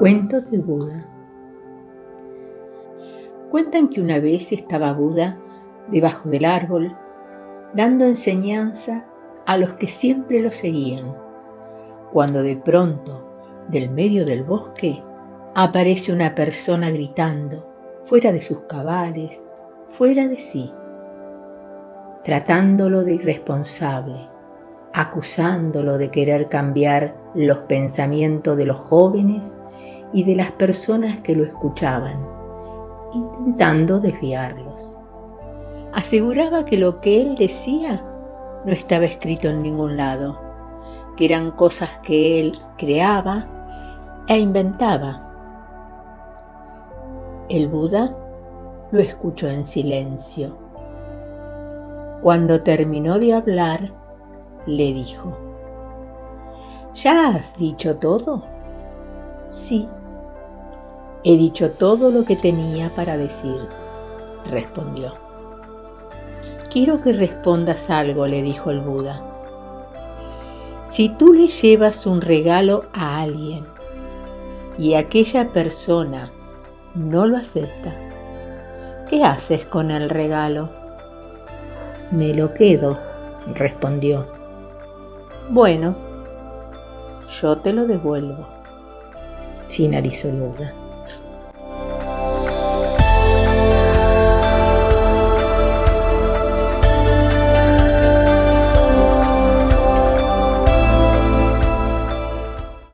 Cuento del Buda. Cuentan que una vez estaba Buda debajo del árbol, dando enseñanza a los que siempre lo seguían, cuando de pronto, del medio del bosque, aparece una persona gritando, fuera de sus cabales, fuera de sí, tratándolo de irresponsable, acusándolo de querer cambiar los pensamientos de los jóvenes y de las personas que lo escuchaban, intentando desviarlos. Aseguraba que lo que él decía no estaba escrito en ningún lado, que eran cosas que él creaba e inventaba. El Buda lo escuchó en silencio. Cuando terminó de hablar, le dijo, ¿Ya has dicho todo? Sí, he dicho todo lo que tenía para decir, respondió. Quiero que respondas algo, le dijo el Buda. Si tú le llevas un regalo a alguien y aquella persona no lo acepta, ¿qué haces con el regalo? Me lo quedo, respondió. Bueno, yo te lo devuelvo, finalizó el Buda.